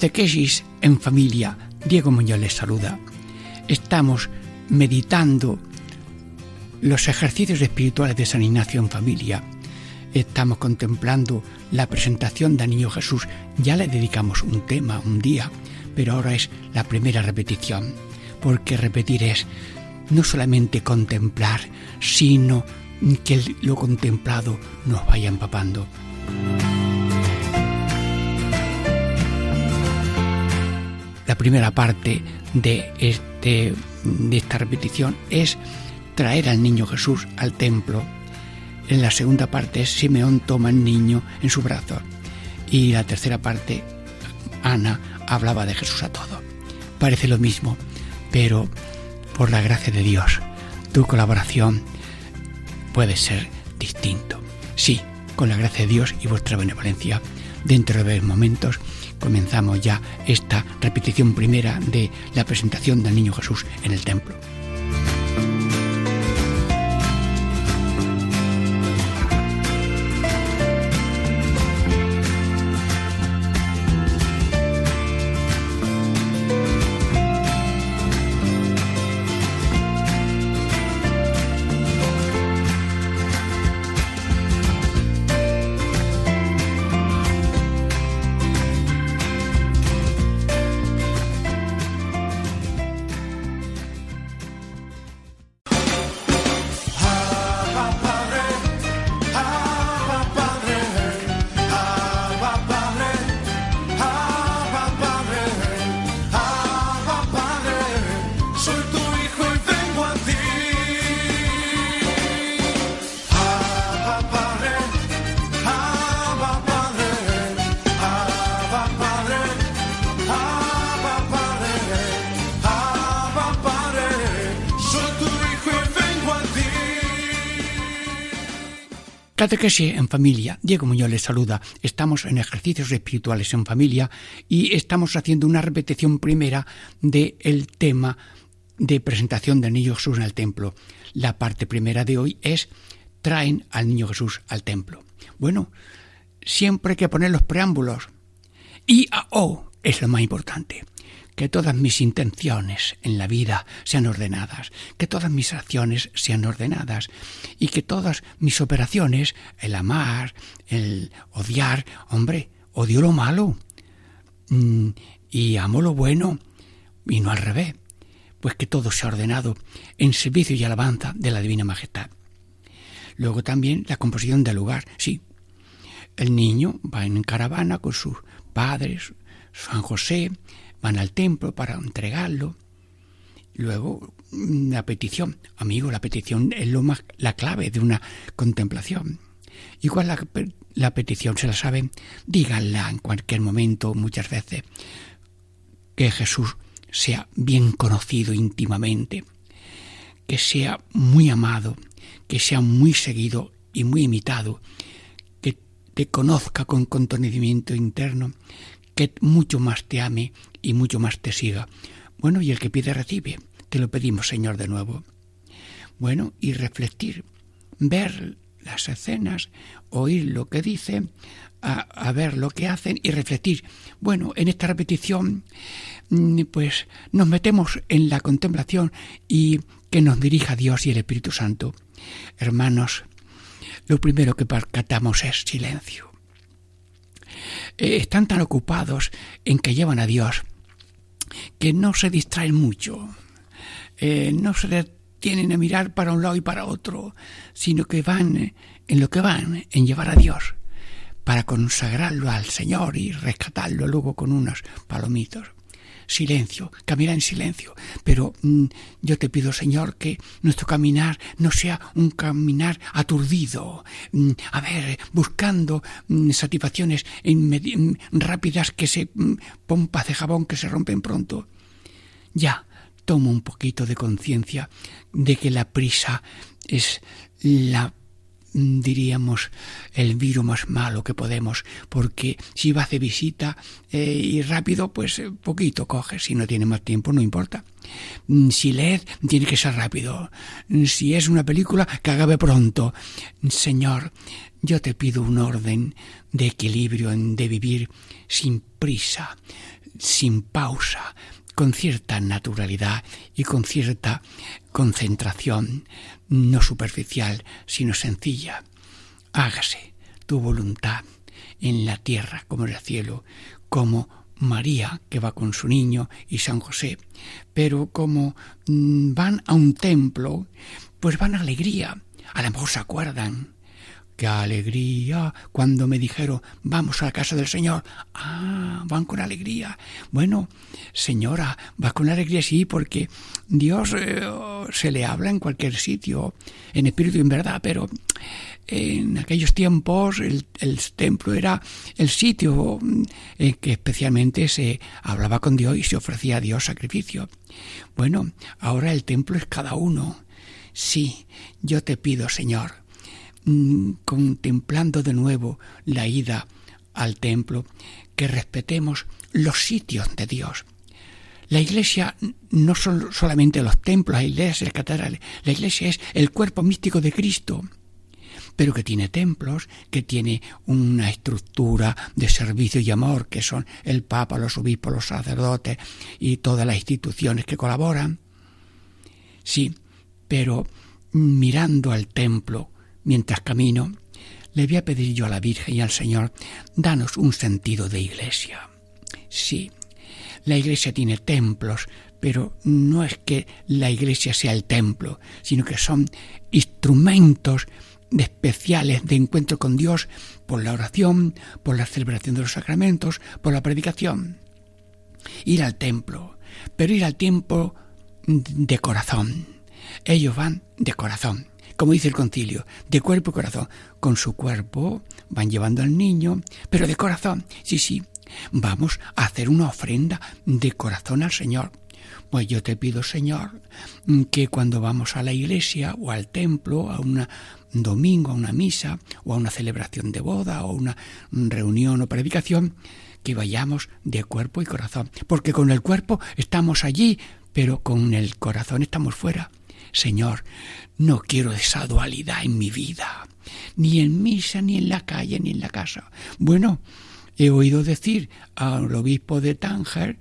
Catequesis en familia. Diego Muñoz les saluda. Estamos meditando los ejercicios espirituales de San Ignacio en familia. Estamos contemplando la presentación del Niño Jesús. Ya le dedicamos un tema, un día, pero ahora es la primera repetición, porque repetir es no solamente contemplar, sino que lo contemplado nos vaya empapando. La primera parte de, este, de esta repetición es traer al niño Jesús al templo. En la segunda parte Simeón toma al niño en su brazo. Y la tercera parte, Ana hablaba de Jesús a todo. Parece lo mismo, pero por la gracia de Dios, tu colaboración puede ser distinto. Sí, con la gracia de Dios y vuestra benevolencia, dentro de momentos comenzamos ya esta repetición primera de la presentación del Niño Jesús en el templo. Catequesis en familia. Diego Muñoz les saluda. Estamos en ejercicios espirituales en familia y estamos haciendo una repetición primera del el tema de presentación del Niño Jesús en el templo. La parte primera de hoy es traen al Niño Jesús al templo. Bueno, siempre hay que poner los preámbulos. Y a O es lo más importante que todas mis intenciones en la vida sean ordenadas, que todas mis acciones sean ordenadas y que todas mis operaciones, el amar, el odiar, hombre, odio lo malo mm, y amo lo bueno y no al revés, pues que todo sea ordenado en servicio y alabanza de la Divina Majestad. Luego también la composición del lugar, sí. El niño va en caravana con sus padres, San José, van al templo para entregarlo. Luego, la petición. Amigo, la petición es lo más, la clave de una contemplación. Igual la, la petición se la saben, díganla en cualquier momento, muchas veces. Que Jesús sea bien conocido íntimamente, que sea muy amado, que sea muy seguido y muy imitado, que te conozca con contenimiento interno, que mucho más te ame y mucho más te siga. Bueno, y el que pide recibe. Te lo pedimos, Señor, de nuevo. Bueno, y refletir, ver las escenas, oír lo que dice, a, ver lo que hacen y refletir. Bueno, en esta repetición, mm, pues nos metemos en la contemplación y que nos dirija Dios y el Espíritu Santo. Hermanos, lo primero que percatamos es silencio. Eh, están tan ocupados en que llevan a Dios que no se distraen mucho, eh, no se detienen a mirar para un lado y para otro, sino que van en lo que van, en llevar a Dios, para consagrarlo al Señor y rescatarlo luego con unos palomitos. Silencio, caminar en silencio. Pero mm, yo te pido, Señor, que nuestro caminar no sea un caminar aturdido, mm, a ver, buscando mm, satisfacciones rápidas que se pompas de jabón que se rompen pronto. Ya, tomo un poquito de conciencia de que la prisa es la diríamos, el virus más malo que podemos, porque si va de visita eh, y rápido, pues eh, poquito coge, si no tiene más tiempo no importa. Mm, si leed, tiene que ser rápido. Mm, si es una película, que acabe pronto. Señor, yo te pido un orden de equilibrio, de vivir sin prisa, sin pausa, con cierta naturalidad y con cierta concentración, no superficial, sino sencilla. Hágase tu voluntad en la tierra como en el cielo, como María que va con su niño y San José. Pero como mm, van a un templo, pues van a alegría. A lo mejor se acuerdan qué alegría cuando me dijeron vamos a la casa del Señor. Ah, van con alegría. Bueno, señora, va con alegría sí, porque Dios eh, se le habla en cualquier sitio, en espíritu y en verdad, pero en aquellos tiempos el, templo era el sitio en que especialmente se hablaba con Dios y se ofrecía a Dios sacrificio. Bueno, ahora el templo es cada uno. Sí, yo te pido, Señor, Mm, contemplando de nuevo la ida al templo, que respetemos los sitios de Dios. La iglesia no son solamente los templos, la iglesia, las catedrales, la iglesia es el cuerpo místico de Cristo, pero que tiene templos, que tiene una estructura de servicio y amor, que son el Papa, los obispos, los sacerdotes y todas las instituciones que colaboran. Sí, pero mirando al templo Mientras camino, le voy a pedir yo a la Virgen y al Señor, danos un sentido de iglesia. Sí, la iglesia tiene templos, pero no es que la iglesia sea el templo, sino que son instrumentos especiales de encuentro con Dios por la oración, por la celebración de los sacramentos, por la predicación. Ir al templo, pero ir al templo de corazón. Ellos van de corazón como dice el concilio, de cuerpo y corazón. Con su cuerpo van llevando al niño, pero de corazón, sí, sí, vamos a hacer una ofrenda de corazón al Señor. Pues yo te pido, Señor, que cuando vamos a la iglesia o al templo, a un domingo, a una misa, o a una celebración de boda, o una reunión o predicación, que vayamos de cuerpo y corazón. Porque con el cuerpo estamos allí, pero con el corazón estamos fuera. Señor, no quiero esa dualidad en mi vida, ni en misa, ni en la calle, ni en la casa. Bueno, he oído decir al obispo de Tánger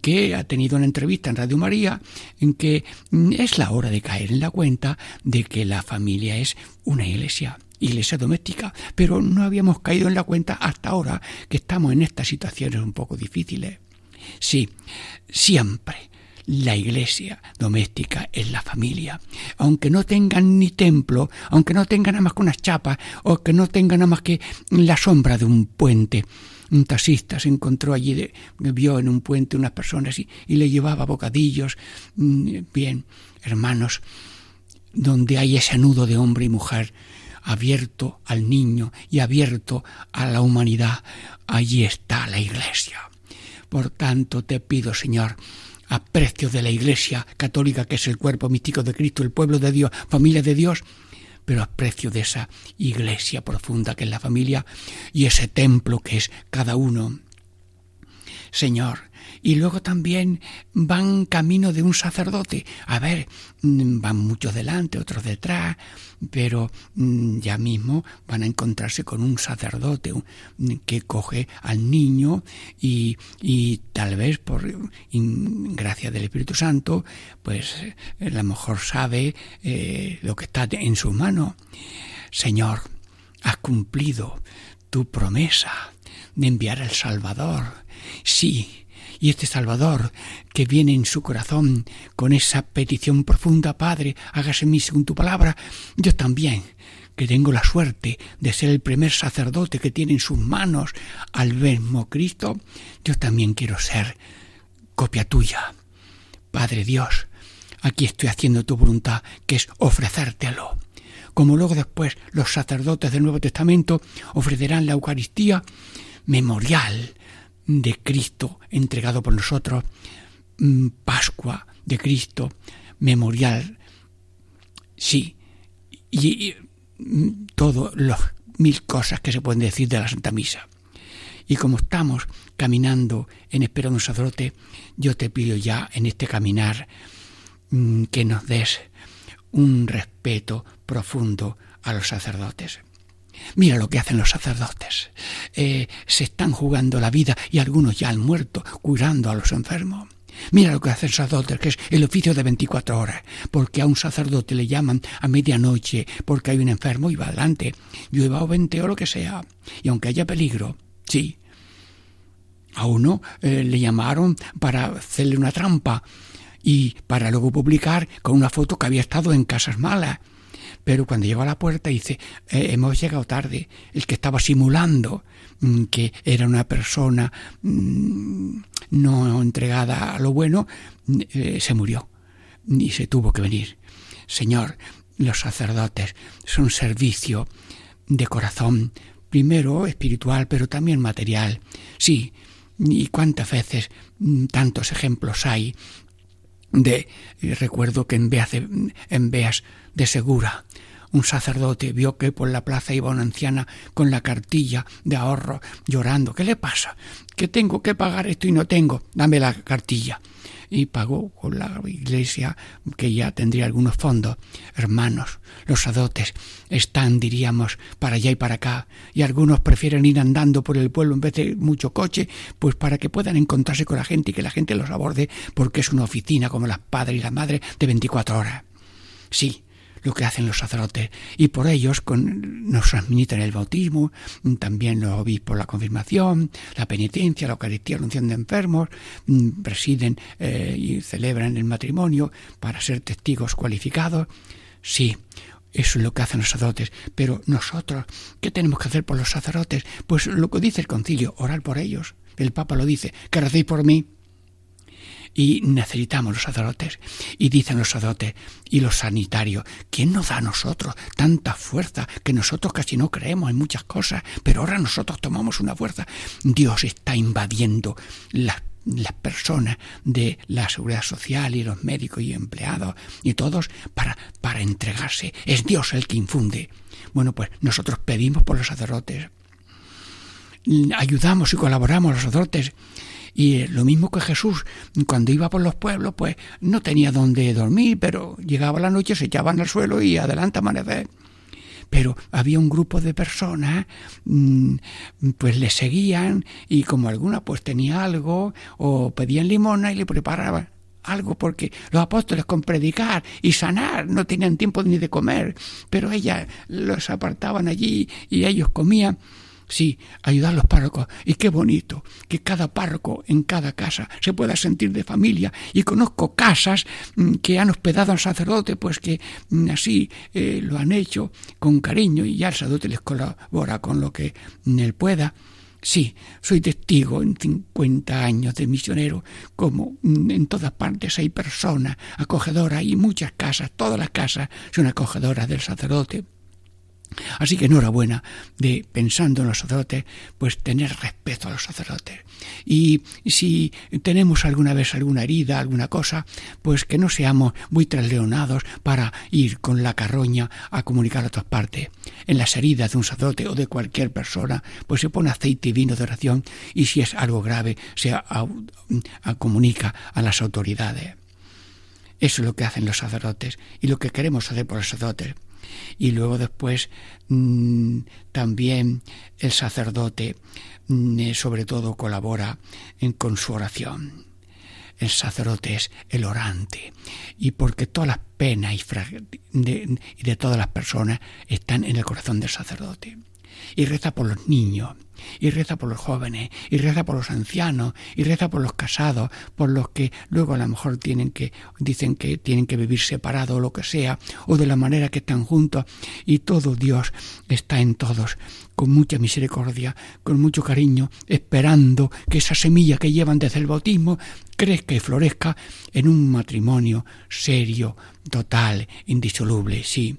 que ha tenido una entrevista en Radio María en que es la hora de caer en la cuenta de que la familia es una iglesia iglesia doméstica, pero no habíamos caído en la cuenta hasta ahora que estamos en estas situaciones un poco difíciles. Sí, siempre la iglesia doméstica es la familia. Aunque no tengan ni templo, aunque no tengan nada más que unas chapas, o que no tengan nada más que la sombra de un puente. Un taxista se encontró allí, vio en un puente unas personas y, y le llevaba bocadillos. Mm, bien, hermanos, donde hay ese nudo de hombre y mujer abierto al niño y abierto a la humanidad, allí está la iglesia. Por tanto, te pido, Señor, a precio de la Iglesia católica, que es el cuerpo místico de Cristo, el pueblo de Dios, familia de Dios, pero a precio de esa iglesia profunda que es la familia y ese templo que es cada uno. Señor, y luego también van camino de un sacerdote. A ver, mm, van muchos delante, otros detrás, pero mm, ya mismo van a encontrarse con un sacerdote que coge al niño y, tal vez por gracia del Espíritu Santo, pues a lo mejor sabe eh, lo que está en su mano. Señor, has cumplido tu promesa de enviar al Salvador. Sí, y este Salvador que viene en su corazón con esa petición profunda, Padre, hágase en mí según tu palabra, yo también, que tengo la suerte de ser el primer sacerdote que tiene en sus manos al mismo Cristo, yo también quiero ser copia tuya. Padre Dios, aquí estoy haciendo tu voluntad, que es ofrecértelo. Como luego después los sacerdotes del Nuevo Testamento ofrecerán la Eucaristía memorial de Cristo entregado por nosotros, mm, Pascua de Cristo, memorial, sí, y, mm, todo las mil cosas que se pueden decir de la Santa Misa. Y como estamos caminando en espera de un sacerdote, yo te pido ya en este caminar mm, que nos des un respeto profundo a los sacerdotes. Mira lo que hacen los sacerdotes. Eh, se están jugando la vida y algunos ya han muerto curando a los enfermos. Mira lo que hace el sacerdote, que es el oficio de 24 horas, porque a un sacerdote le llaman a medianoche porque hay un enfermo y va adelante, llueva o vente o lo que sea. Y aunque haya peligro, sí. A uno eh, le llamaron para hacerle una trampa y para luego publicar con una foto que había estado en casas malas pero cuando llegó a la puerta dice, eh, hemos llegado tarde. El que estaba simulando mm, que era una persona mm, no entregada a lo bueno, mm, eh, se murió y se tuvo que venir. Señor, los sacerdotes son servicio de corazón, primero espiritual, pero también material. Sí, y cuántas veces tantos ejemplos hay de recuerdo que en Beas en Beas de Segura un sacerdote vio que por la plaza iba una anciana con la cartilla de ahorro llorando. ¿Qué le pasa? Que tengo que pagar esto y no tengo. Dame la cartilla. Y pagó con la iglesia que ya tendría algunos fondos. Hermanos, los sacerdotes están, diríamos, para allá y para acá. Y algunos prefieren ir andando por el pueblo en vez de mucho coche, pues para que puedan encontrarse con la gente y que la gente los aborde, porque es una oficina como las padres y la madre de 24 horas. Sí, lo que hacen los sacerdotes y por ellos con, nos administran el bautismo, también los obispos la confirmación, la penitencia, la Eucaristía, la unción de enfermos, mm, presiden eh, y celebran el matrimonio para ser testigos cualificados. Sí, eso es lo que hacen los sacerdotes. Pero nosotros, ¿qué tenemos que hacer por los sacerdotes? Pues lo que dice el concilio, orar por ellos. El Papa lo dice, que recéis por mí y necesitamos los sacerdotes. Y dicen los sacerdotes y los sanitarios, ¿quién nos da a nosotros tanta fuerza que nosotros casi no creemos en muchas cosas, pero ahora nosotros tomamos una fuerza? Dios está invadiendo las las personas de la seguridad social y los médicos y empleados y todos para, para entregarse. Es Dios el que infunde. Bueno, pues nosotros pedimos por los sacerdotes, ayudamos y colaboramos los sacerdotes y lo mismo que Jesús, cuando iba por los pueblos, pues no tenía dónde dormir, pero llegaba la noche, se echaban al suelo y adelante amanecer. Pero había un grupo de personas, mm, pues le seguían y como alguna pues tenía algo o pedían limona y le preparaban algo porque los apóstoles con predicar y sanar no tenían tiempo ni de comer, pero ellas los apartaban allí y ellos comían Sí, ayudar a los párrocos. Y qué bonito que cada párroco en cada casa se pueda sentir de familia. Y conozco casas mm, que han hospedado al sacerdote, pues que mm, así eh, lo han hecho con cariño y ya el sacerdote les colabora con lo que mm, él pueda. Sí, soy testigo en 50 años de misionero, como en todas partes hay personas acogedoras y muchas casas, todas las casas son acogedoras del sacerdote. Así que enhorabuena de pensando en los sacerdotes, pues tener respeto a los sacerdotes. Y si tenemos alguna vez alguna herida, alguna cosa, pues que no seamos muy trasleonados para ir con la carroña a comunicar a otras partes. En las heridas de un sacerdote o de cualquier persona, pues se pone aceite y vino de oración y si es algo grave se comunica a las autoridades. Eso es lo que hacen los sacerdotes y lo que queremos hacer por los sacerdotes y luego después mm, también el sacerdote mm, eh, sobre todo colabora en, con su oración. El sacerdote es el orante y porque todas las penas y de, de todas las personas están en el corazón del sacerdote. y reza por los niños, y reza por los jóvenes, y reza por los ancianos, y reza por los casados, por los que luego a lo mejor tienen que, dicen que tienen que vivir separados o lo que sea, o de la manera que están juntos, y todo Dios está en todos, con mucha misericordia, con mucho cariño, esperando que esa semilla que llevan desde el bautismo crezca y florezca en un matrimonio serio, total, indisoluble, sí.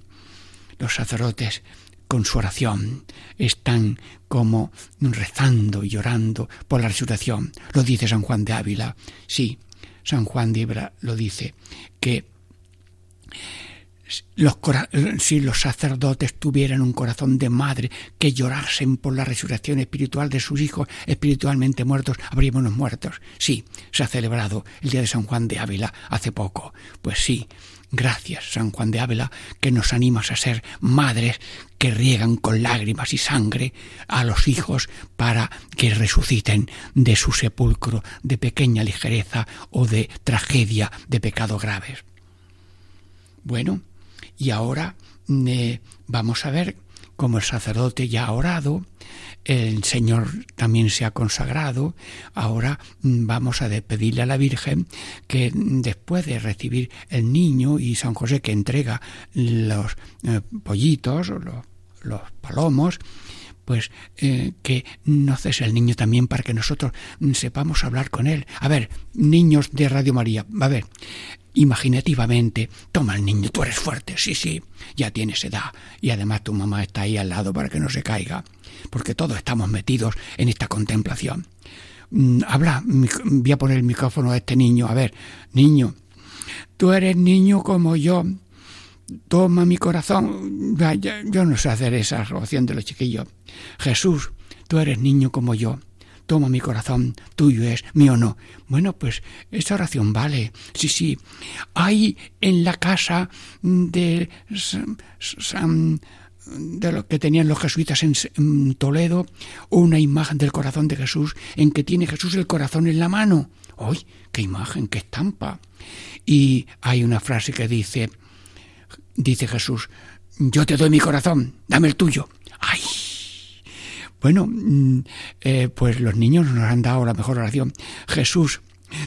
Los sacerdotes con su oración están como rezando y llorando por la resurrección. Lo dice San Juan de Ávila. Sí, San Juan de Ávila lo dice, que los, si los sacerdotes tuvieran un corazón de madre que llorasen por la resurrección espiritual de sus hijos espiritualmente muertos, habríamos muertos. Sí, se ha celebrado el día de San Juan de Ávila hace poco. Pues sí, Gracias, San Juan de Ávila, que nos animas a ser madres que riegan con lágrimas y sangre a los hijos para que resuciten de su sepulcro de pequeña ligereza o de tragedia de pecados graves. Bueno, y ahora eh, vamos a ver cómo el sacerdote ya ha orado, el Señor también se ha consagrado, ahora mm, vamos a pedirle a la Virgen que después de recibir el niño y San José que entrega los eh, pollitos o los, palomos, pues eh, que no cese el niño también para que nosotros mm, sepamos hablar con él. A ver, niños de Radio María, a ver, imaginativamente, toma el niño, tú eres fuerte, sí, sí, ya tienes edad y además tu mamá está ahí al lado para que no se caiga porque todos estamos metidos en esta contemplación. Mm, habla, voy a poner el micrófono a este niño. A ver, niño, tú eres niño como yo. Toma mi corazón. Yo no sé hacer esa oración de los chiquillos. Jesús, tú eres niño como yo. Toma mi corazón, tuyo es, mío no. Bueno, pues esa oración vale. Sí, sí. Hay en la casa de San de lo que tenían los jesuitas en, Toledo, una imagen del corazón de Jesús en que tiene Jesús el corazón en la mano. ¡Uy! ¡Qué imagen! ¡Qué estampa! Y hay una frase que dice, dice Jesús, yo te doy mi corazón, dame el tuyo. ¡Ay! Bueno, mm, eh, pues los niños nos han dado la mejor oración. Jesús,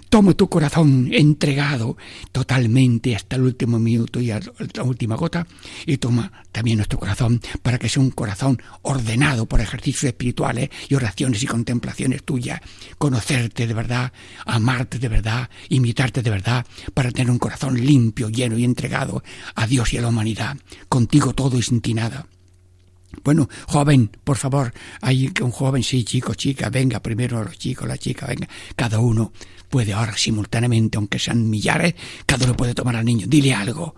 Tomo tu corazón entregado totalmente hasta el último minuto y la última gota y toma también nuestro corazón para que sea un corazón ordenado por ejercicios espirituales y oraciones y contemplaciones tuyas, conocerte de verdad, amarte de verdad, imitarte de verdad, para tener un corazón limpio, lleno y entregado a Dios y a la humanidad, contigo todo y sin ti nada. Bueno, joven, por favor, hay un joven, sí, chico, chica, venga, primero los chicos, la chica, venga, cada uno puede ahora simultáneamente, aunque sean millares, cada uno puede tomar al niño, dile algo.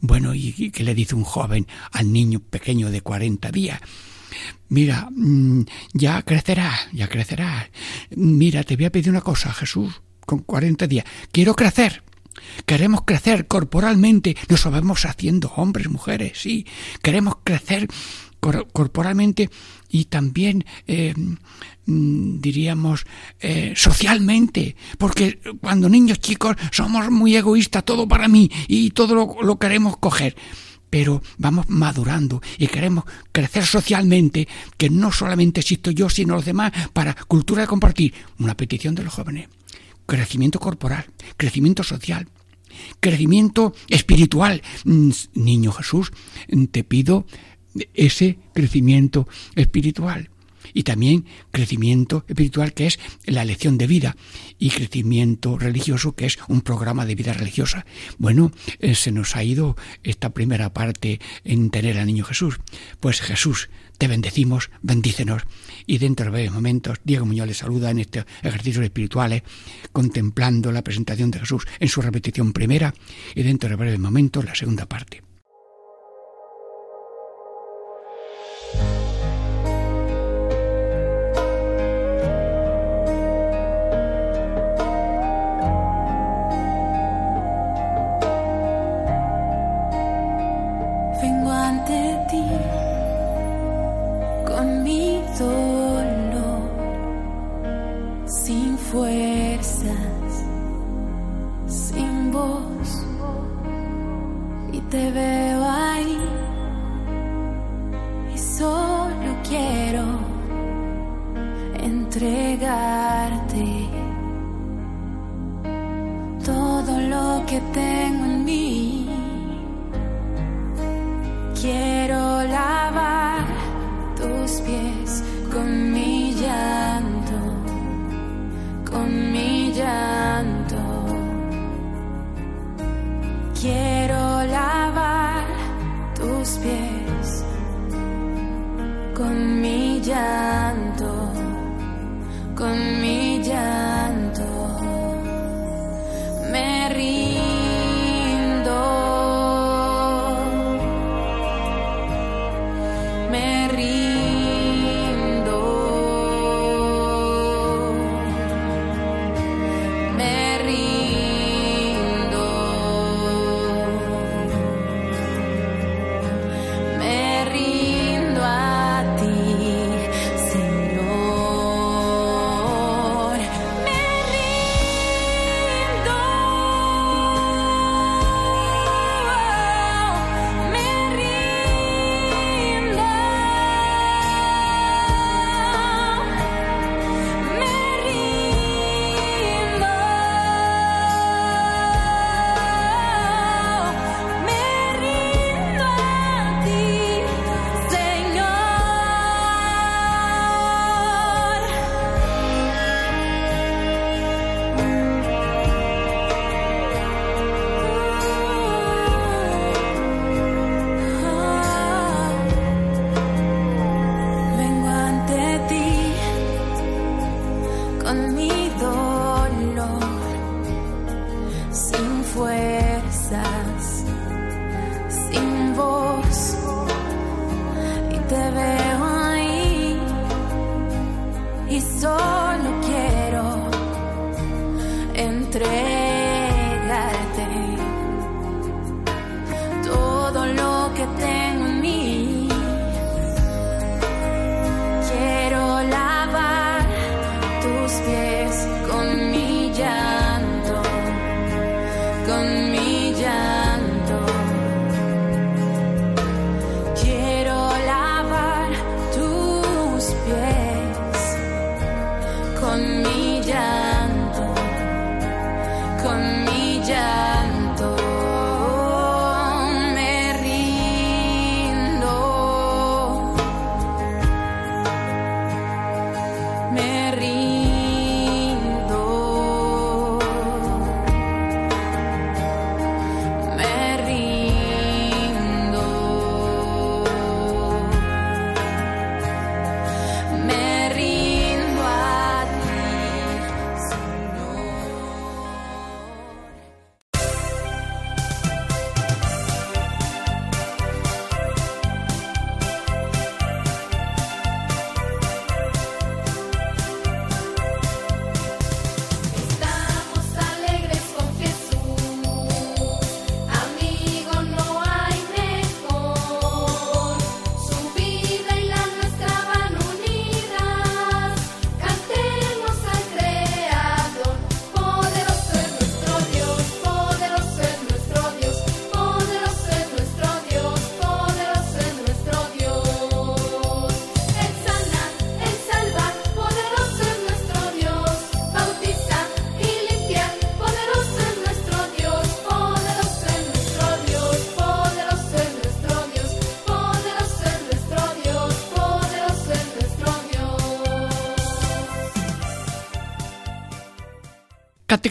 Bueno, ¿y qué le dice un joven al niño pequeño de 40 días? Mira, mm, ya crecerá, ya crecerá. Mira, te voy a pedir una cosa, Jesús, con 40 días. Quiero crecer. Queremos crecer corporalmente, nos vamos haciendo hombres, mujeres, sí. Queremos crecer corporalmente y también eh, mm, diríamos eh, socialmente porque cuando niños chicos somos muy egoístas todo para mí y todo lo, queremos coger pero vamos madurando y queremos crecer socialmente, que no solamente existo yo, sino los demás, para cultura de compartir. Una petición de los jóvenes. Crecimiento corporal, crecimiento social, crecimiento espiritual. Mm, niño Jesús, te pido ese crecimiento espiritual. Y también crecimiento espiritual que es la elección de vida y crecimiento religioso que es un programa de vida religiosa. Bueno, eh, se nos ha ido esta primera parte en tener al niño Jesús. Pues Jesús, te bendecimos, bendícenos. Y dentro de breves momentos, Diego Muñoz le saluda en estos ejercicios espirituales, contemplando la presentación de Jesús en su repetición primera y dentro de breves momentos la segunda parte. Te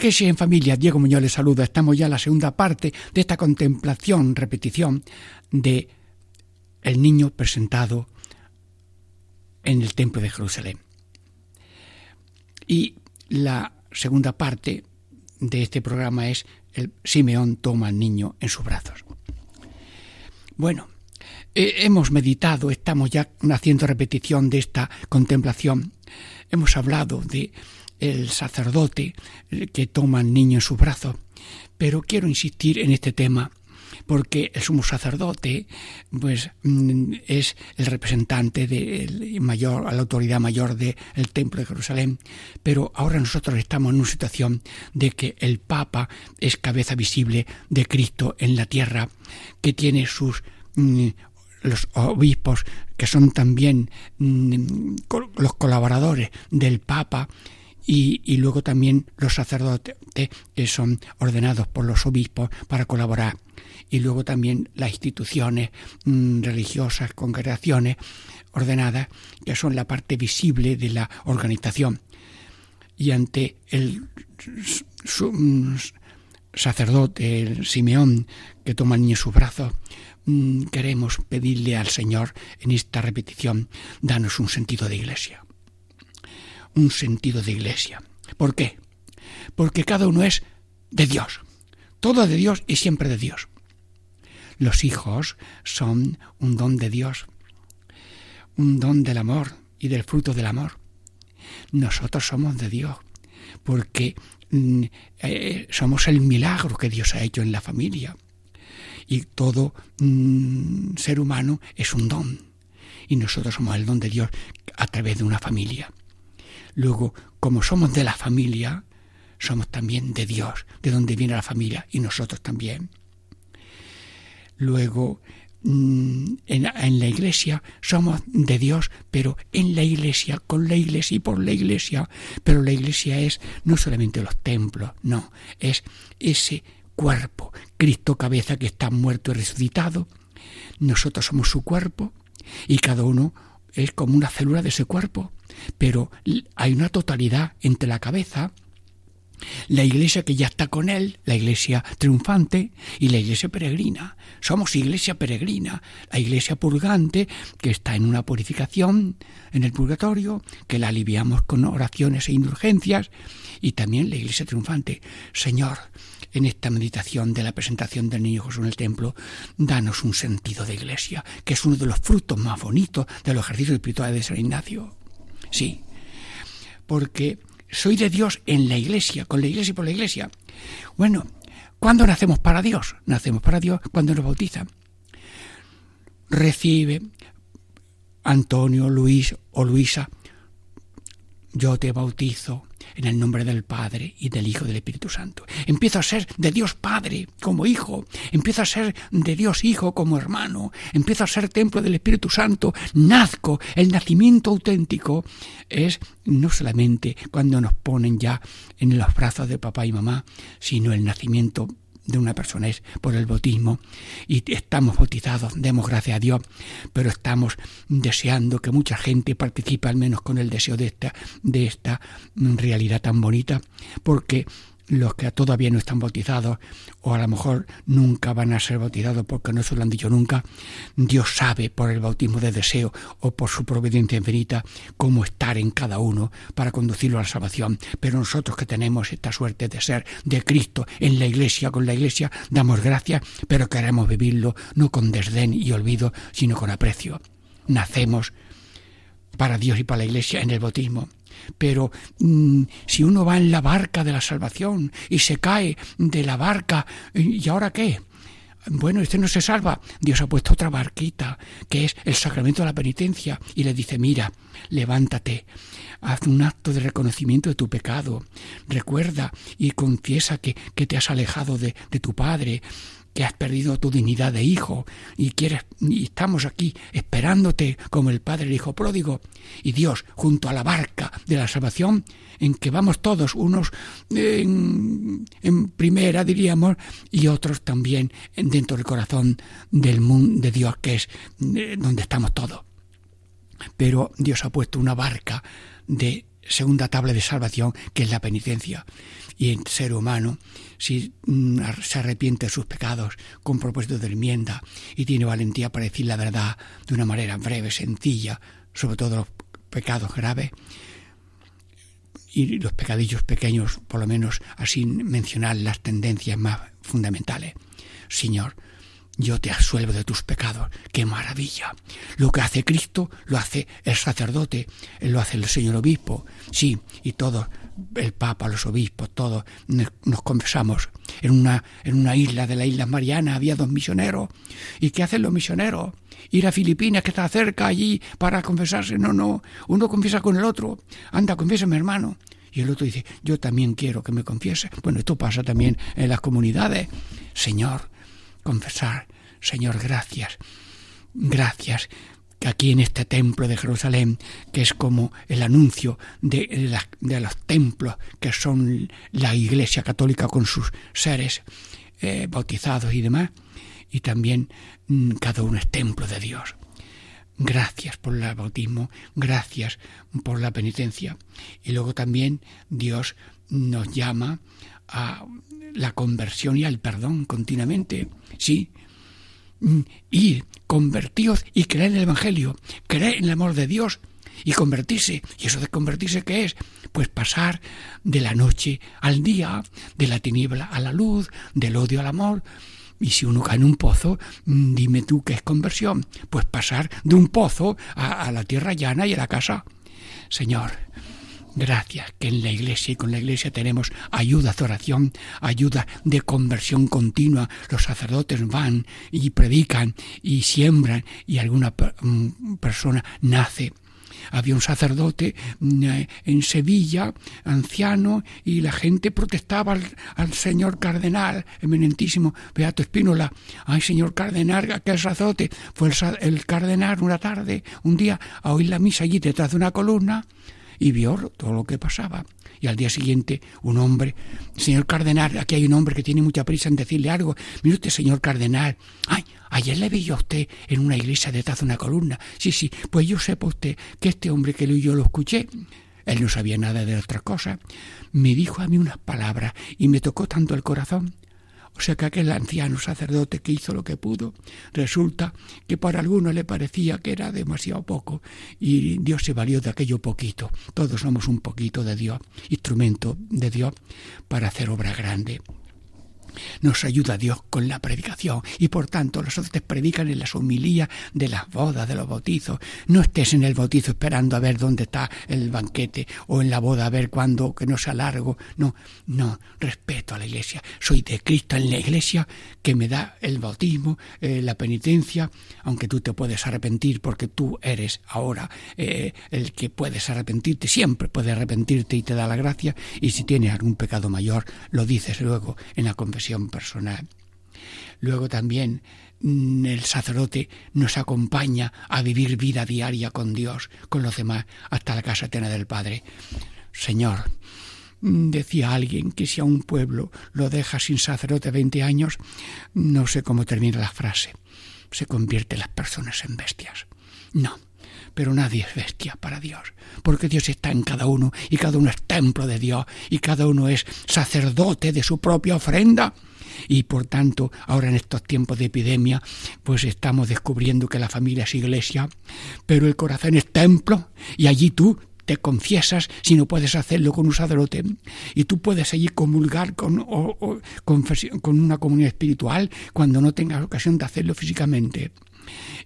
Catequesis en familia, Diego Muñoz les saluda. Estamos ya en la segunda parte de esta contemplación, repetición de el niño presentado en el templo de Jerusalén. Y la segunda parte de este programa es el Simeón toma al niño en sus brazos. Bueno, eh, hemos meditado, estamos ya haciendo repetición de esta contemplación. Hemos hablado de el sacerdote que toma al niño en sus brazos, pero quiero insistir en este tema porque el sumo sacerdote pues mm, es el representante del mayor a la autoridad mayor del templo de Jerusalén. Pero ahora nosotros estamos en una situación de que el papa es cabeza visible de Cristo en la tierra que tiene sus mm, los obispos que son también mm, los colaboradores del Papa y, luego también los sacerdotes que son ordenados por los obispos para colaborar y luego también las instituciones mmm, religiosas, congregaciones ordenadas que son la parte visible de la organización y ante el mm, sacerdote, el Simeón, que toma al niño en sus brazos, mmm, queremos pedirle al Señor en esta repetición, danos un sentido de iglesia. Un sentido de iglesia. ¿Por qué? Porque cada uno es de Dios. Todo de Dios y siempre de Dios. Los hijos son un don de Dios, un don del amor y del fruto del amor. Nosotros somos de Dios, porque mm, eh, somos el milagro que Dios ha hecho en la familia. Y todo mm, ser humano es un don. Y nosotros somos el don de Dios a través de una familia. Luego, como somos de la familia, somos también de Dios, de donde viene la familia, y nosotros también. Luego, mm, en, en, la iglesia somos de Dios, pero en la iglesia, con la iglesia y por la iglesia. Pero la iglesia es no solamente los templos, no, es ese cuerpo, Cristo cabeza que está muerto y resucitado. Nosotros somos su cuerpo y cada uno es como una célula de ese cuerpo, pero hay una totalidad entre la cabeza, la iglesia que ya está con él, la iglesia triunfante y la iglesia peregrina. Somos iglesia peregrina, la iglesia purgante que está en una purificación en el purgatorio, que la aliviamos con oraciones e indulgencias, y también la iglesia triunfante. Señor, en esta meditación de la presentación del niño Jesús en el templo, danos un sentido de iglesia, que es uno de los frutos más bonitos de los ejercicios espirituales de San Ignacio. Sí, porque soy de Dios en la iglesia, con la iglesia y por la iglesia. Bueno, ¿cuándo nacemos para Dios? Nacemos para Dios cuando nos bautizan. Recibe Antonio, Luis o Luisa, yo te bautizo en el nombre del Padre y del Hijo y del Espíritu Santo. Empiezo a ser de Dios Padre como hijo, empiezo a ser de Dios Hijo como hermano, empiezo a ser templo del Espíritu Santo, nazco. El nacimiento auténtico es no solamente cuando nos ponen ya en los brazos de papá y mamá, sino el nacimiento de una persona es por el bautismo. Y estamos bautizados, demos gracias a Dios, pero estamos deseando que mucha gente participe al menos con el deseo de esta, de esta realidad tan bonita, porque los que todavía no están bautizados o a lo mejor nunca van a ser bautizados porque no se lo han dicho nunca, Dios sabe por el bautismo de deseo o por su providencia infinita cómo estar en cada uno para conducirlo a la salvación. Pero nosotros que tenemos esta suerte de ser de Cristo en la iglesia, con la iglesia, damos gracias, pero queremos vivirlo no con desdén y olvido, sino con aprecio. Nacemos para Dios y para la iglesia en el bautismo pero mmm, si uno va en la barca de la salvación y se cae de la barca, ¿y ahora qué? Bueno, este no se salva. Dios ha puesto otra barquita, que es el sacramento de la penitencia, y le dice, mira, levántate, haz un acto de reconocimiento de tu pecado, recuerda y confiesa que, que te has alejado de, de tu Padre, que has perdido tu dignidad de hijo y quieres y estamos aquí esperándote como el padre del hijo pródigo y Dios junto a la barca de la salvación en que vamos todos unos en, en primera diríamos y otros también dentro del corazón del mundo de Dios que es eh, donde estamos todos. Pero Dios ha puesto una barca de segunda tabla de salvación que es la penitencia y el ser humano, si mm, se arrepiente de sus pecados con propósito de enmienda y tiene valentía para decir la verdad de una manera breve, sencilla, sobre todo los pecados graves, y los pecadillos pequeños, por lo menos así mencionar las tendencias más fundamentales. Señor, yo te asuelvo de tus pecados. ¡Qué maravilla! Lo que hace Cristo lo hace el sacerdote, lo hace el señor obispo. Sí, y todos, el Papa, los obispos, todos nos confesamos. En una, en una isla de la isla Mariana había dos misioneros. ¿Y qué hacen los misioneros? Ir a Filipinas, que está cerca allí, para confesarse. No, no. Uno confiesa con el otro. Anda, confiesa mi hermano. Y el otro dice, yo también quiero que me confiese. Bueno, esto pasa también en las comunidades. Señor, confesar, Señor, gracias, gracias, aquí en este templo de Jerusalén, que es como el anuncio de, de los templos que son la Iglesia Católica con sus seres eh, bautizados y demás, y también mm, cada uno es templo de Dios. Gracias por el bautismo, gracias por la penitencia. Y luego también Dios nos llama a la conversión y al perdón continuamente. Sí, mm, ir, convertíos y creer en el Evangelio, creer en el amor de Dios y convertirse. ¿Y eso de convertirse qué es? Pues pasar de la noche al día, de la tiniebla a la luz, del odio al amor. Y si uno cae en un pozo, mm, dime tú qué es conversión. Pues pasar de un pozo a la tierra llana y a la casa. Señor, Gracias que en la iglesia y con la iglesia tenemos ayuda de oración, ayuda de conversión continua. Los sacerdotes van y predican y siembran y alguna mm, persona nace había un sacerdote mm, eh, en Sevilla, anciano, y la gente protestaba al, señor cardenal, eminentísimo Beato Espínola. Ay, señor cardenal, aquel sacerdote. Fue el, el cardenal una tarde, un día, a oír la misa allí detrás de una columna y vio todo lo que pasaba. Y al día siguiente un hombre, señor cardenal, aquí hay un hombre que tiene mucha prisa en decirle algo. Mire usted, señor cardenal, ay, ayer le vi yo a usted en una iglesia detrás de una columna. Sí, sí, pues yo sepa usted que este hombre que yo lo escuché, él no sabía nada de otra cosa, me dijo a mí unas palabras y me tocó tanto el corazón o sea que aquel anciano sacerdote que hizo lo que pudo, resulta que para algunos le parecía que era demasiado poco y Dios se valió de aquello poquito. Todos somos un poquito de Dios, instrumento de Dios para hacer obra grande. Nos ayuda Dios con la predicación y por tanto los sacerdotes predican en las homilías de las bodas, de los bautizos. No estés en el bautizo esperando a ver dónde está el banquete o en la boda a ver cuándo que no sea largo. No, no, respeto a la iglesia. Soy de Cristo en la iglesia que me da el bautismo, eh, la penitencia, aunque tú te puedes arrepentir porque tú eres ahora eh, el que puedes arrepentirte, siempre puedes arrepentirte y te da la gracia y si tienes algún pecado mayor lo dices luego en la confesión personal. Luego también mm, el sacerdote nos acompaña a vivir vida diaria con Dios, con los demás, hasta la casa eterna del Padre. Señor, mm, decía alguien que si a un pueblo lo deja sin sacerdote 20 años, no sé cómo termina la frase, se convierten las personas en bestias. No, pero nadie es bestia para Dios, porque Dios está en cada uno y cada uno es templo de Dios y cada uno es sacerdote de su propia ofrenda. Y por tanto, ahora en estos tiempos de epidemia, pues estamos descubriendo que la familia es iglesia, pero el corazón es templo y allí tú te confiesas si no puedes hacerlo con un sacerdote y tú puedes allí comulgar con, una comunidad espiritual cuando no tengas ocasión de hacerlo físicamente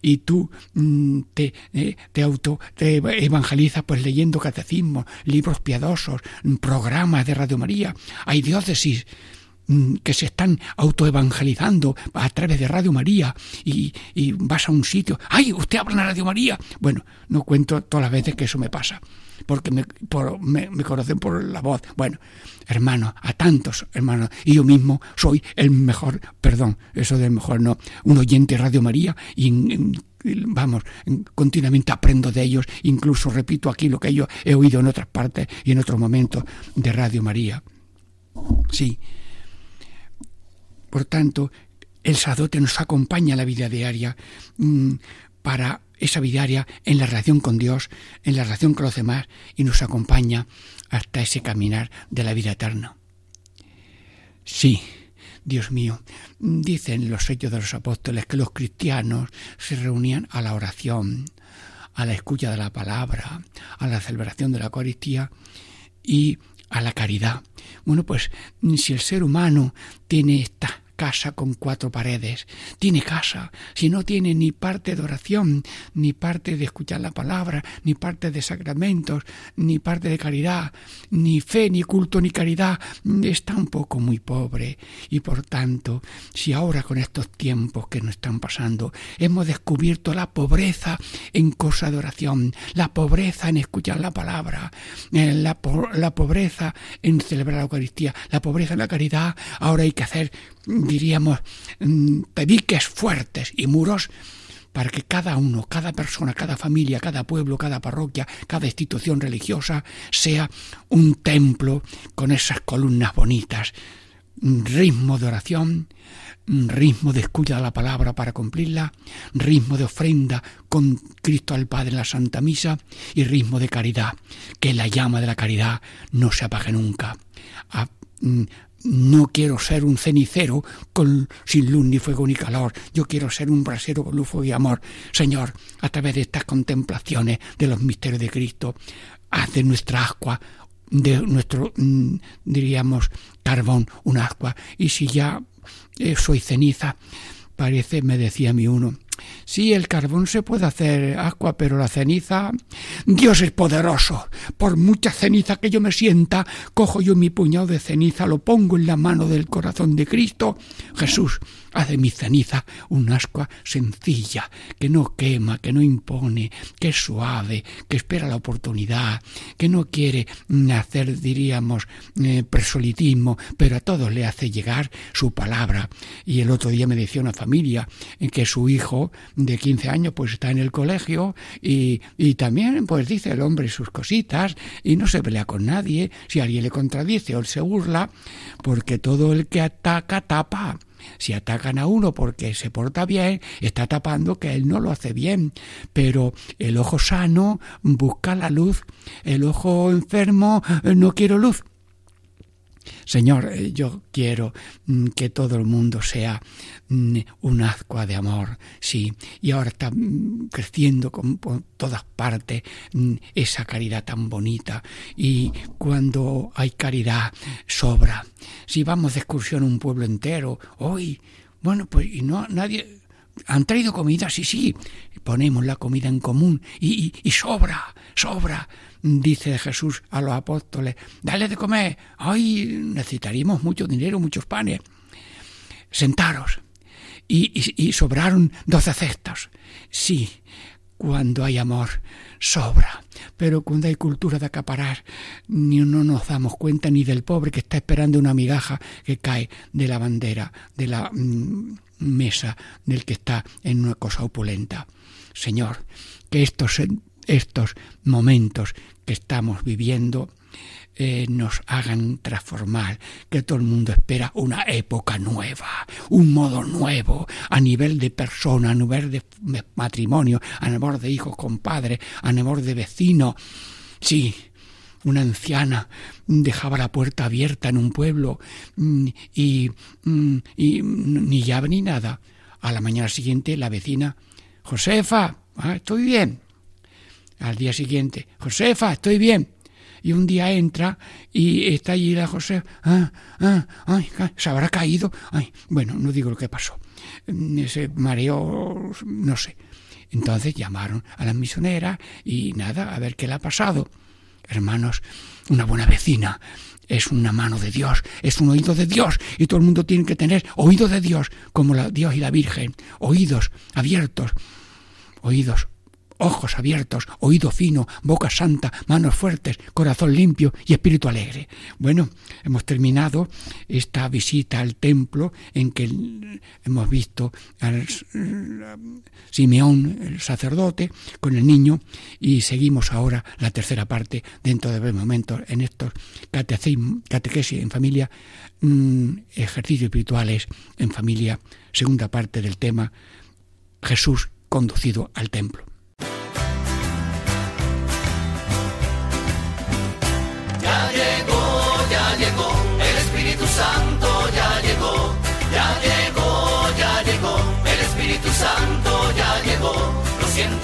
y tú mm, te, eh, te auto te evangelizas pues leyendo catecismos, libros piadosos, mm, programas de Radio María. Hay diócesis mm, que se están autoevangelizando a través de Radio María y, y, vas a un sitio, ¡ay, usted habla en Radio María! Bueno, no cuento todas las veces que eso me pasa porque me, me, conocen por la voz. Bueno, hermano, a tantos hermanos, y yo mismo soy el mejor, perdón, eso del mejor no, un oyente de Radio María y vamos, continuamente aprendo de ellos, incluso repito aquí lo que yo he oído en otras partes y en otros momentos de Radio María. Sí. Por tanto, el sadote nos acompaña a la vida diaria mm, para esa vida en la relación con Dios, en la relación con los demás y nos acompaña hasta ese caminar de la vida eterna. Sí, Dios mío, dicen los hechos de los apóstoles que los cristianos se reunían a la oración, a la escucha de la palabra, a la celebración de la Eucaristía y a la caridad. Bueno, pues si el ser humano tiene esta casa con cuatro paredes. Tiene casa, si no tiene ni parte de oración, ni parte de escuchar la palabra, ni parte de sacramentos, ni parte de caridad, ni fe, ni culto, ni caridad, está un poco muy pobre. Y por tanto, si ahora con estos tiempos que nos están pasando, hemos descubierto la pobreza en cosa de oración, la pobreza en escuchar la palabra, eh, la, la pobreza en celebrar la Eucaristía, la pobreza en la caridad, ahora hay que hacer diríamos, mm, pediques fuertes y muros para que cada uno, cada persona, cada familia, cada pueblo, cada parroquia, cada institución religiosa sea un templo con esas columnas bonitas, ritmo de oración, ritmo de escucha de la palabra para cumplirla, ritmo de ofrenda con Cristo al Padre en la Santa Misa y ritmo de caridad, que la llama de la caridad no se apague nunca. A, mm, no quiero ser un cenicero con, sin luz ni fuego ni calor. Yo quiero ser un brasero con luz, y amor. Señor, a través de estas contemplaciones de los misterios de Cristo, haz de nuestra agua, de nuestro, mm, diríamos, carbón, un agua. Y si ya eh, soy ceniza, parece, me decía mi uno, Sí, el carbón se puede hacer agua, pero la ceniza. Dios es poderoso. Por mucha ceniza que yo me sienta, cojo yo mi puñado de ceniza, lo pongo en la mano del corazón de Cristo. Jesús, haz de mi ceniza un ascua sencilla, que no quema, que no impone, que es suave, que espera la oportunidad, que no quiere hacer, diríamos, eh, presolitismo, pero a todos le hace llegar su palabra. Y el otro día me decía una familia en que su hijo de 15 años pues está en el colegio y, y también pues dice el hombre sus cositas y no se pelea con nadie, si alguien le contradice o se burla, porque todo el que ataca tapa. Si atacan a uno porque se porta bien, está tapando que él no lo hace bien. Pero el ojo sano busca la luz. El ojo enfermo no quiero luz. Señor, eh, yo quiero mm, que todo el mundo sea mm, un ascua de amor, sí, y ahora está mm, creciendo por todas partes esa caridad tan bonita, y cuando hay caridad sobra. Si vamos de excursión un pueblo entero, hoy, bueno, pues y no nadie han traído comida, sí, sí, ponemos la comida en común y sobra, sobra dice Jesús a los apóstoles, dale de comer, ay, necesitaríamos mucho dinero, muchos panes, sentaros. Y, sobraron doce cestas. Sí, cuando hay amor, sobra. Pero cuando hay cultura de acaparar, ni no nos damos cuenta ni del pobre que está esperando una migaja que cae de la bandera, de la mm, mesa del que está en una cosa opulenta. Señor, que estos estos momentos que estamos viviendo eh, nos hagan transformar, que todo el mundo espera una época nueva, un modo nuevo, a nivel de persona, a nivel de matrimonio, a nivel de hijos con padres, a nivel de vecinos. Sí, una anciana dejaba la puerta abierta en un pueblo mm, y, mm, y ni llave ni nada. A la mañana siguiente la vecina, Josefa, ah, estoy bien. Al día siguiente, Josefa, estoy bien. Y un día entra y está allí la Josefa. Ah, ah, ay, se habrá caído. Ay, bueno, no digo lo que pasó. Mm, se mareó, no sé. Entonces llamaron a la misionera y nada, a ver qué le ha pasado. Hermanos, una buena vecina es una mano de Dios, es un oído de Dios y todo el mundo tiene que tener oído de Dios, como Dios y la Virgen, oídos abiertos, oídos ojos abiertos, oído fino, boca santa, manos fuertes, corazón limpio y espíritu alegre. Bueno, hemos terminado esta visita al templo en que hemos visto al Simeón, el sacerdote, con el niño y seguimos ahora la tercera parte dentro de breves momentos en estos catequesis en familia, mm, ejercicios espirituales en familia, segunda parte del tema Jesús conducido al templo.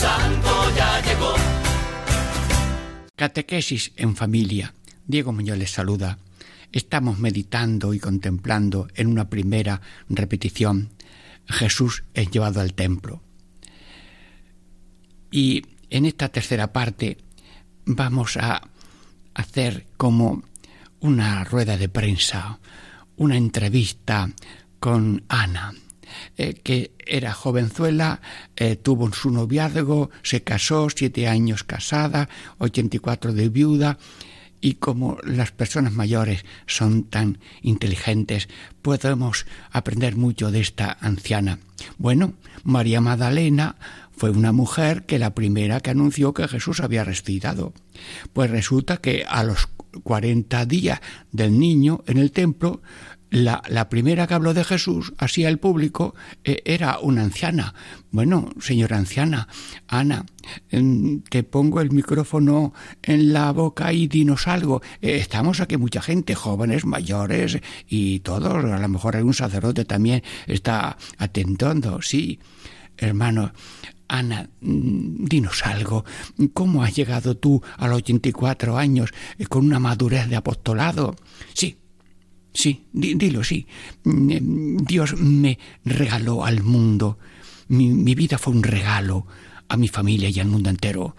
Santo ya llegó. Catequesis en familia. Diego Muñoz les saluda. Estamos meditando y contemplando en una primera repetición Jesús es llevado al templo. Y en esta tercera parte vamos a hacer como una rueda de prensa, una entrevista con Ana, eh, que era jovenzuela, eh, tuvo su noviazgo, se casó, siete años casada, 84 de viuda, y como las personas mayores son tan inteligentes, podemos aprender mucho de esta anciana. Bueno, María Magdalena fue una mujer que la primera que anunció que Jesús había resucitado. Pues resulta que a los 40 días del niño en el templo, la, la, primera que habló de Jesús, así al público, eh, era una anciana. Bueno, señora anciana, Ana, eh, te pongo el micrófono en la boca y dinos algo. Eh, estamos aquí mucha gente, jóvenes, mayores y todos. A lo mejor algún sacerdote también está atentando. Sí, hermano, Ana, mm, dinos algo. ¿Cómo has llegado tú a los 84 años eh, con una madurez de apostolado? Sí, sí, di- dilo, sí. Mm, Dios me regaló al mundo. Mi, mi vida fue un regalo a mi familia y al mundo entero.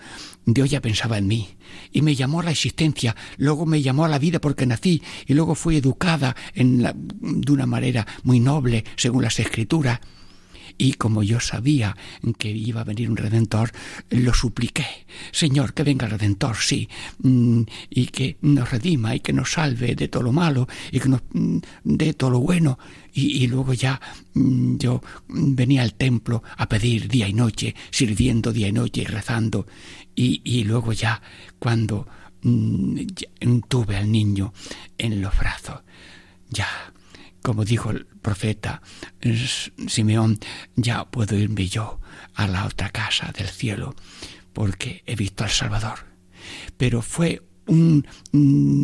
Dios ya pensaba en mí y me llamó a la existencia, luego me llamó a la vida porque nací y luego fui educada en la- de una manera muy noble según las escrituras. Y como yo sabía que iba a venir un redentor, lo supliqué. Señor, que venga el redentor, sí, mm, y que nos redima y que nos salve de todo lo malo y que nos mm, dé todo lo bueno. Y, y luego ya mm, yo venía al templo a pedir día y noche, sirviendo día y noche y rezando. Y, y luego ya cuando tuve al niño en los brazos, ya como dijo el profeta Simeón, ya puedo irme yo a la otra casa del cielo, porque he visto al Salvador. Pero fue un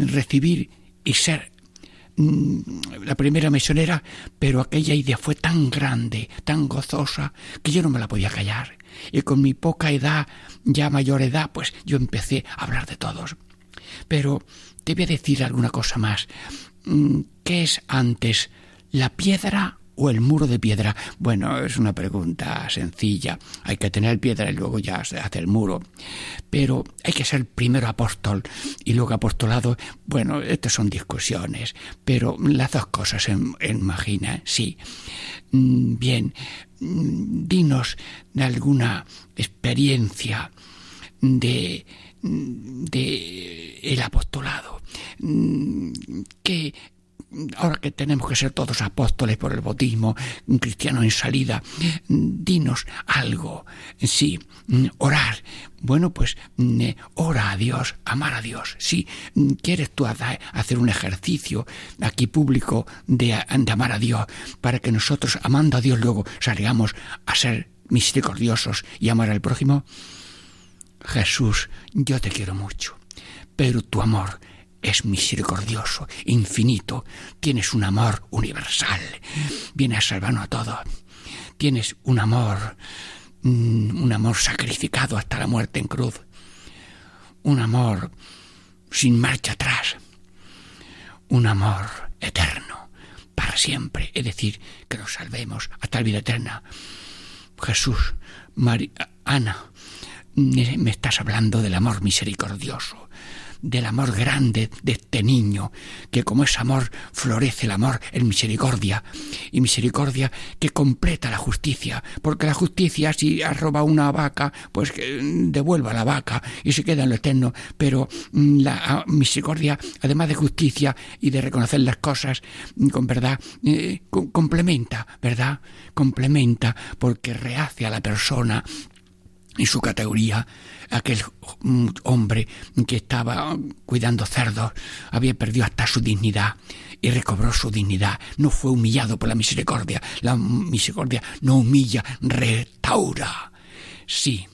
recibir y ser mm, la primera misionera, pero aquella idea fue tan grande, tan gozosa, que yo no me la podía callar. Y con mi poca edad, ya mayor edad, pues yo empecé a hablar de todos. Pero te voy a decir alguna cosa más. Mm, ¿Qué es antes, la piedra o el muro de piedra? Bueno, es una pregunta sencilla. Hay que tener piedra y luego ya se hace el muro. Pero hay que ser primero apóstol y luego apostolado. Bueno, estas son discusiones, pero las dos cosas se imaginan, sí. Mm, Bien, mm, dinos de alguna experiencia de de el apostolado. Mm, que ahora que tenemos que ser todos apóstoles por el bautismo cristiano en salida mm, dinos algo. Sí mm, orar. Bueno pues mm, eh, ora a Dios amar a Dios. Sí mm, quieres tú ha- hacer un ejercicio aquí público de, de amar a Dios para que nosotros amando a Dios luego salgamos a ser misericordiosos y amar al prójimo Jesús, yo te quiero mucho, pero tu amor es misericordioso, infinito, tienes un amor universal, viene a salvarnos a todos, tienes un amor, mm, un amor sacrificado hasta la muerte en cruz, un amor sin marcha atrás, un amor eterno, para siempre, es decir, que nos salvemos hasta la vida eterna. Jesús, Mari- Ana, me estás hablando del amor misericordioso, del amor grande de este niño, que como es amor florece el amor en misericordia, y misericordia que completa la justicia, porque la justicia si has robado una vaca, pues mm, devuelva la vaca y se queda en lo eterno, pero mm, la ah, misericordia, además de justicia y de reconocer las cosas mm, con verdad, eh, co- complementa, ¿verdad? Complementa porque rehace a la persona en su categoría aquel hombre que estaba cuidando cerdos había perdido hasta su dignidad y recobró su dignidad no fue humillado por la misericordia la misericordia no humilla restaura sí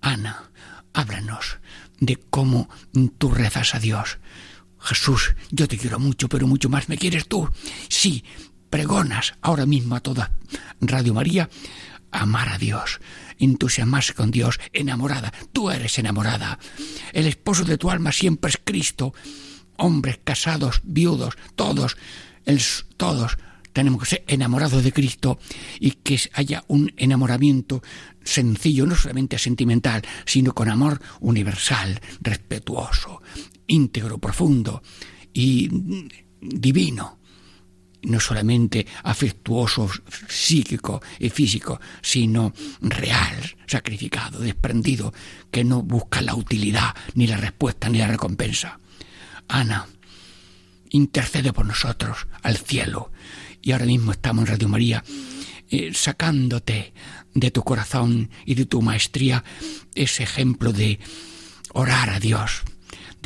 Ana háblanos de cómo tú rezas a Dios. Jesús, yo te quiero mucho, pero mucho más me quieres tú. Sí, pregonas ahora mismo a toda Radio María amar a Dios, entusiasmarse con Dios, enamorada. Tú eres enamorada. El esposo de tu alma siempre es Cristo. Hombres casados, viudos, todos, el- todos tenemos que ser enamorados de Cristo y que haya un enamoramiento sencillo, no solamente sentimental, sino con amor universal, respetuoso, íntegro, profundo y mm, divino no solamente afectuoso, psíquico y físico, sino real, sacrificado, desprendido, que no busca la utilidad, ni la respuesta, ni la recompensa. Ana, intercede por nosotros al cielo. Y ahora mismo estamos en Radio María eh, sacándote de tu corazón y de tu maestría ese ejemplo de orar a Dios,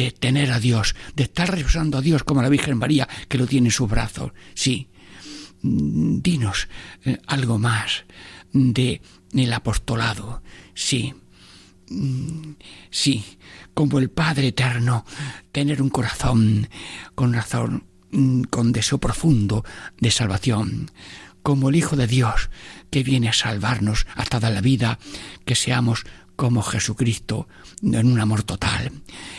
de tener a Dios, de estar rezando a Dios como la Virgen María que lo tiene en sus brazos. Sí, Mm, dinos eh, algo más de el apostolado. Sí, Mm, sí, como el Padre Eterno, tener un corazón con razón, mm, con deseo profundo de salvación, como el Hijo de Dios que viene a salvarnos hasta dar la vida, que seamos como Jesucristo en un amor total.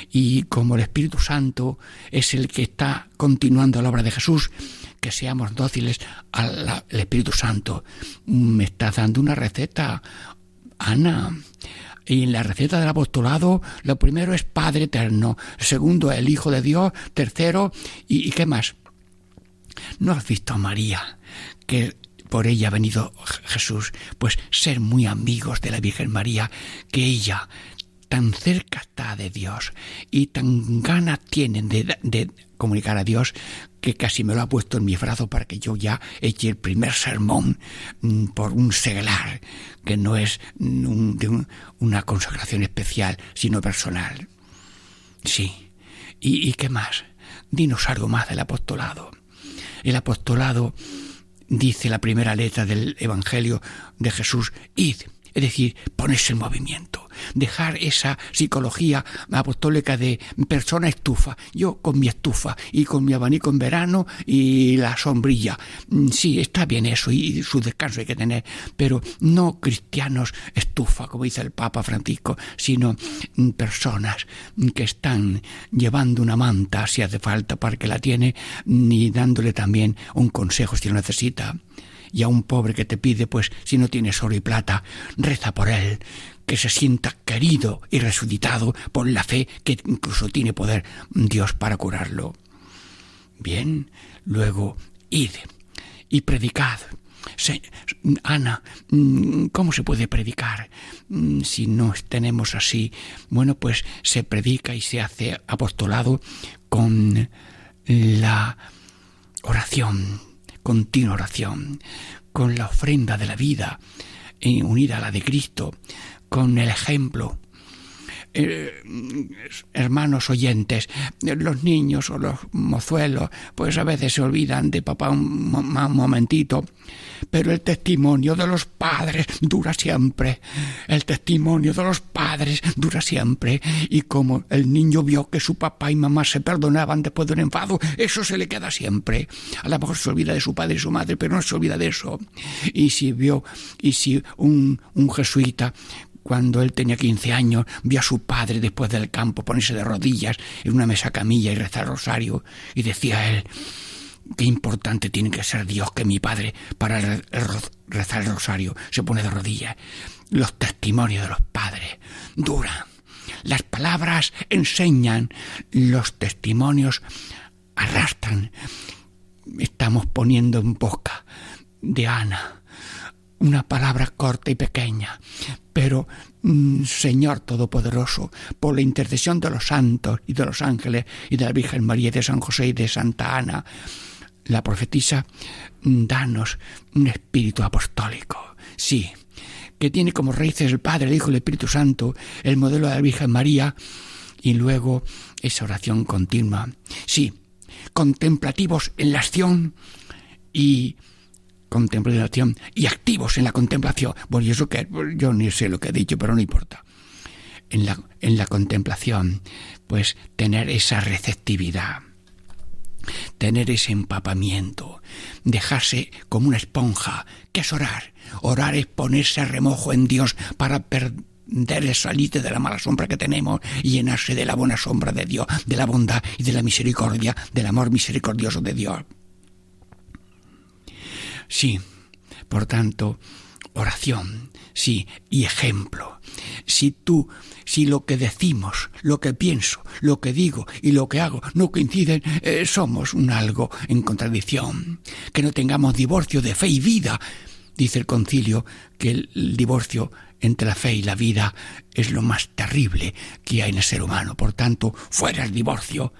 Y como el Espíritu Santo es el que está continuando la obra de Jesús, que seamos dóciles al Espíritu Santo. Me estás dando una receta, Ana. Y en la receta del apostolado, lo primero es Padre Eterno, segundo el Hijo de Dios, tercero, ¿y, y qué más? ¿No has visto a María, que por ella ha venido Jesús? Pues ser muy amigos de la Virgen María, que ella tan cerca está de Dios y tan ganas tienen de, comunicar a Dios que casi me lo ha puesto en mi brazo para que yo ya eche el primer sermón mm, por un seglar, que no es mm, de un- una consagración especial, sino personal. Sí. ¿Y, ¿Y qué más? Dinos algo más del apostolado. El apostolado dice la primera letra del Evangelio de Jesús, id, es decir, ponerse en movimiento, dejar esa psicología apostólica de persona estufa, yo con mi estufa y con mi abanico en verano y la sombrilla. Mm, Sí, está bien eso y su descanso hay que tener, pero no cristianos estufa, como dice el Papa Francisco, sino mm, personas que están llevando una manta si hace falta para que la tiene y dándole también un consejo si lo necesita y a un pobre que te pide, pues si no tienes oro y plata, reza por él, que se sienta querido y resucitado por la fe que incluso tiene poder Dios para curarlo. Bien, luego id y predicad. Se- Ana, mm, ¿cómo se puede predicar mm, si no tenemos así? Bueno, pues se predica y se hace apostolado con la oración, continua oración, con la ofrenda de la vida eh, unida a la de Cristo, con el ejemplo. Eh, hermanos oyentes, los niños o los mozuelos, pues a veces se olvidan de papá un, un momentito, pero el testimonio de los padres dura siempre. El testimonio de los padres dura siempre. Y como el niño vio que su papá y mamá se perdonaban después de un enfado, eso se le queda siempre. A lo mejor se olvida de su padre y su madre, pero no se olvida de eso. Y si vio, y si un, un jesuita cuando él tenía 15 años, vio a su padre después del campo ponerse de rodillas en una mesa camilla y rezar rosario, y decía él, qué importante tiene que ser Dios que mi padre para rezar el rosario se pone de rodillas. Los testimonios de los padres duran. Las palabras enseñan, los testimonios arrastran. Estamos poniendo en boca de Ana una palabra corta y pequeña, pero mm, Señor Todopoderoso, por la intercesión de los santos y de los ángeles y de la Virgen María y de San José y de Santa Ana, la profetisa, mm, danos un espíritu apostólico. Sí, que tiene como raíces el Padre, el Hijo y el Espíritu Santo, el modelo de la Virgen María, y luego esa oración continua. Sí, contemplativos en la acción y contemplación y activos en la contemplación. Bueno, y eso que yo ni sé lo que he dicho, pero no importa. En la, en la contemplación, pues tener esa receptividad tener ese empapamiento, dejarse como una esponja. ¿Qué es orar? Orar es ponerse a remojo en Dios para perder el salite de la mala sombra que tenemos y llenarse de la buena sombra de Dios, de la bondad y de la misericordia, del amor misericordioso de Dios. Sí, por tanto, oración, sí, y ejemplo. Si tú, si lo que decimos, lo que pienso, lo que digo y lo que hago no coinciden, eh, somos un algo en contradicción. Que no tengamos divorcio de fe y vida. Dice el concilio que el, el divorcio entre la fe y la vida es lo más terrible que hay en el ser humano. Por tanto, fuera el divorcio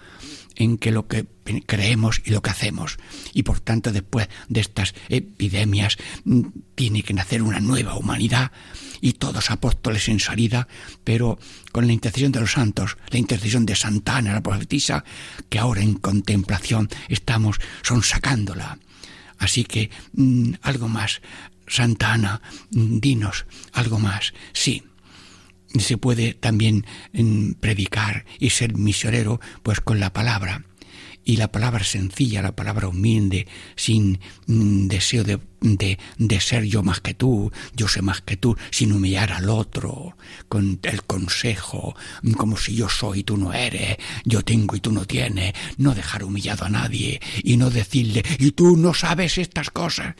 en que lo que creemos y lo que hacemos. Y por tanto, después de estas epidemias, mm, tiene que nacer una nueva humanidad y todos apóstoles en salida, pero con la intercesión de los santos, la intercesión de Santana, la profetisa, que ahora en contemplación estamos sonsacándola. Así que mm, algo más, Santa Ana, mm, dinos algo más. Sí, se puede también mm, predicar y ser misionero pues con la palabra y la palabra sencilla, la palabra humilde, sin mm, deseo de, de, de, ser yo más que tú, yo sé más que tú, sin humillar al otro, con el consejo, como si yo soy y tú no eres, yo tengo y tú no tienes, no dejar humillado a nadie y no decirle, y tú no sabes estas cosas.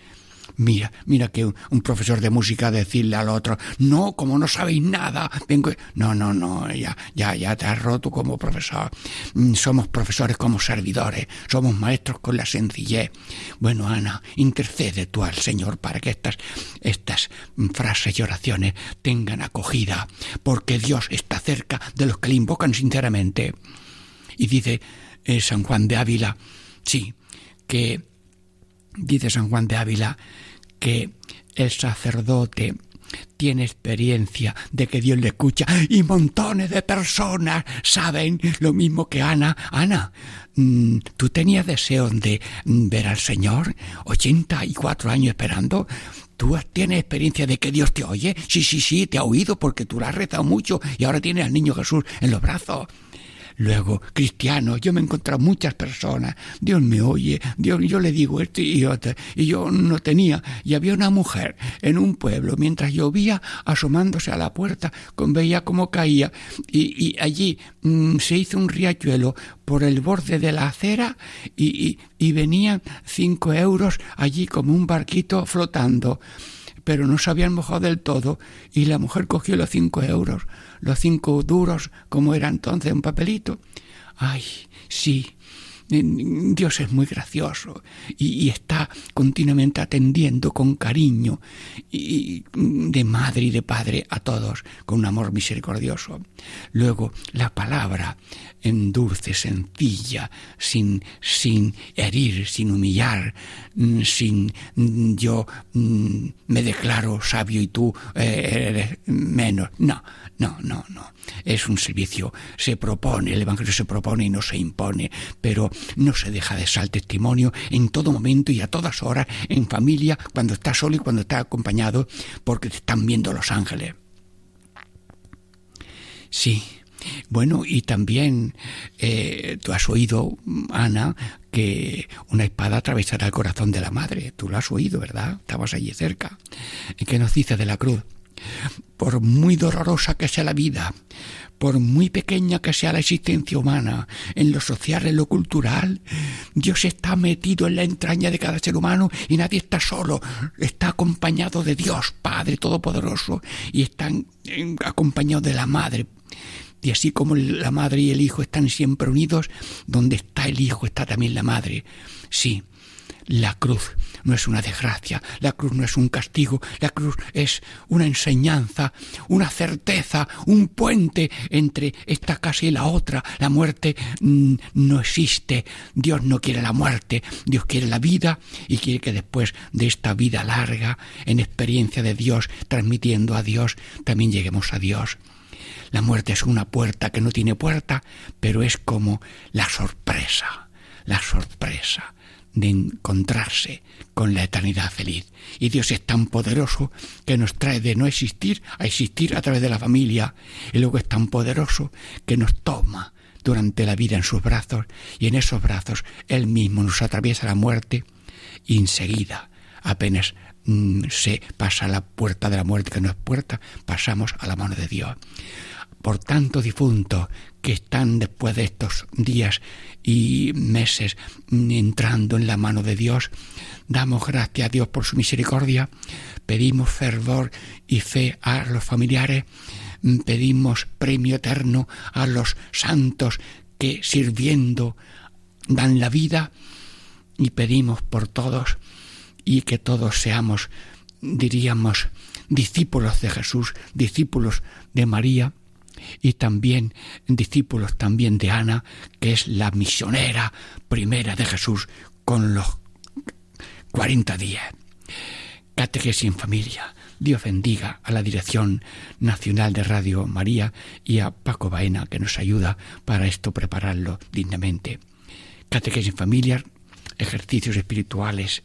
Mira, mira que un, profesor de música decirle al otro, no, como no sabéis nada, vengo. No, no, no, ya, ya, ya te has roto como profesor. Mm, somos profesores como servidores, somos maestros con la sencillez. Bueno, Ana, intercede tú al Señor para que estas, estas frases y oraciones tengan acogida, porque Dios está cerca de los que le invocan sinceramente. Y dice eh, San Juan de Ávila, sí, que dice San Juan de Ávila que el sacerdote tiene experiencia de que Dios le escucha y montones de personas saben lo mismo que Ana. Ana, mm, ¿tú tenías deseo de ver al Señor? 84 años esperando. ¿Tú tienes experiencia de que Dios te oye? Sí, sí, sí, te ha oído porque tú lo has rezado mucho y ahora tienes al niño Jesús en los brazos. Luego, cristiano, yo me he muchas personas, Dios me oye, Dios, yo le digo esto y otro, y yo no tenía, y había una mujer en un pueblo, mientras llovía, asomándose a la puerta, con, veía cómo caía, y, allí mmm, se hizo un riachuelo por el borde de la acera y venían cinco euros allí como un barquito flotando pero no se habían mojado del todo y la mujer cogió los cinco euros, los cinco duros, como era entonces un papelito. Ay, sí, Dios es muy gracioso y, está continuamente atendiendo con cariño y, de madre y de padre a todos con un amor misericordioso. Luego la palabra en dulce, sencilla, sin, sin herir, sin humillar, sin yo me declaro sabio y tú eres menos. No, no, no, no. Es un servicio, se propone, el Evangelio se propone y no se impone, pero no se deja de ser testimonio en todo momento y a todas horas, en familia, cuando está solo y cuando está acompañado, porque te están viendo los ángeles. Sí, bueno, y también eh, tú has oído, Ana, que una espada atravesará el corazón de la madre. Tú lo has oído, ¿verdad? Estabas allí cerca. ¿Qué nos dice de la cruz? Por muy dolorosa que sea la vida, por muy pequeña que sea la existencia humana, en lo social, en lo cultural, Dios está metido en la entraña de cada ser humano y nadie está solo, está acompañado de Dios, Padre Todopoderoso, y están acompañados de la Madre. Y así como la madre y el hijo están siempre unidos, donde está el hijo está también la madre. Sí, la cruz no es una desgracia, la cruz no es un castigo, la cruz es una enseñanza, una certeza, un puente entre esta casa y la otra. La muerte mmm, no existe, Dios no quiere la muerte, Dios quiere la vida y quiere que después de esta vida larga, en experiencia de Dios, transmitiendo a Dios, también lleguemos a Dios. La muerte es una puerta que no tiene puerta, pero es como la sorpresa, la sorpresa de encontrarse con la eternidad feliz. Y Dios es tan poderoso que nos trae de no existir a existir a través de la familia. Y luego es tan poderoso que nos toma durante la vida en sus brazos y en esos brazos Él mismo nos atraviesa la muerte y enseguida, apenas mm, se pasa la puerta de la muerte, que no es puerta, pasamos a la mano de Dios. Por tanto, difuntos que están después de estos días y meses entrando en la mano de Dios, damos gracias a Dios por su misericordia, pedimos fervor y fe a los familiares, pedimos premio eterno a los santos que sirviendo dan la vida y pedimos por todos y que todos seamos, diríamos, discípulos de Jesús, discípulos de María y también discípulos también de Ana, que es la misionera primera de Jesús con los 40 días. Catequesis en familia. Dios bendiga a la Dirección Nacional de Radio María y a Paco Baena que nos ayuda para esto prepararlo dignamente. Catequesis en familia, ejercicios espirituales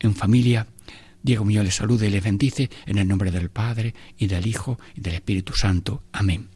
en familia. Diego Muñoz les saluda y les bendice en el nombre del Padre y del Hijo y del Espíritu Santo. Amén.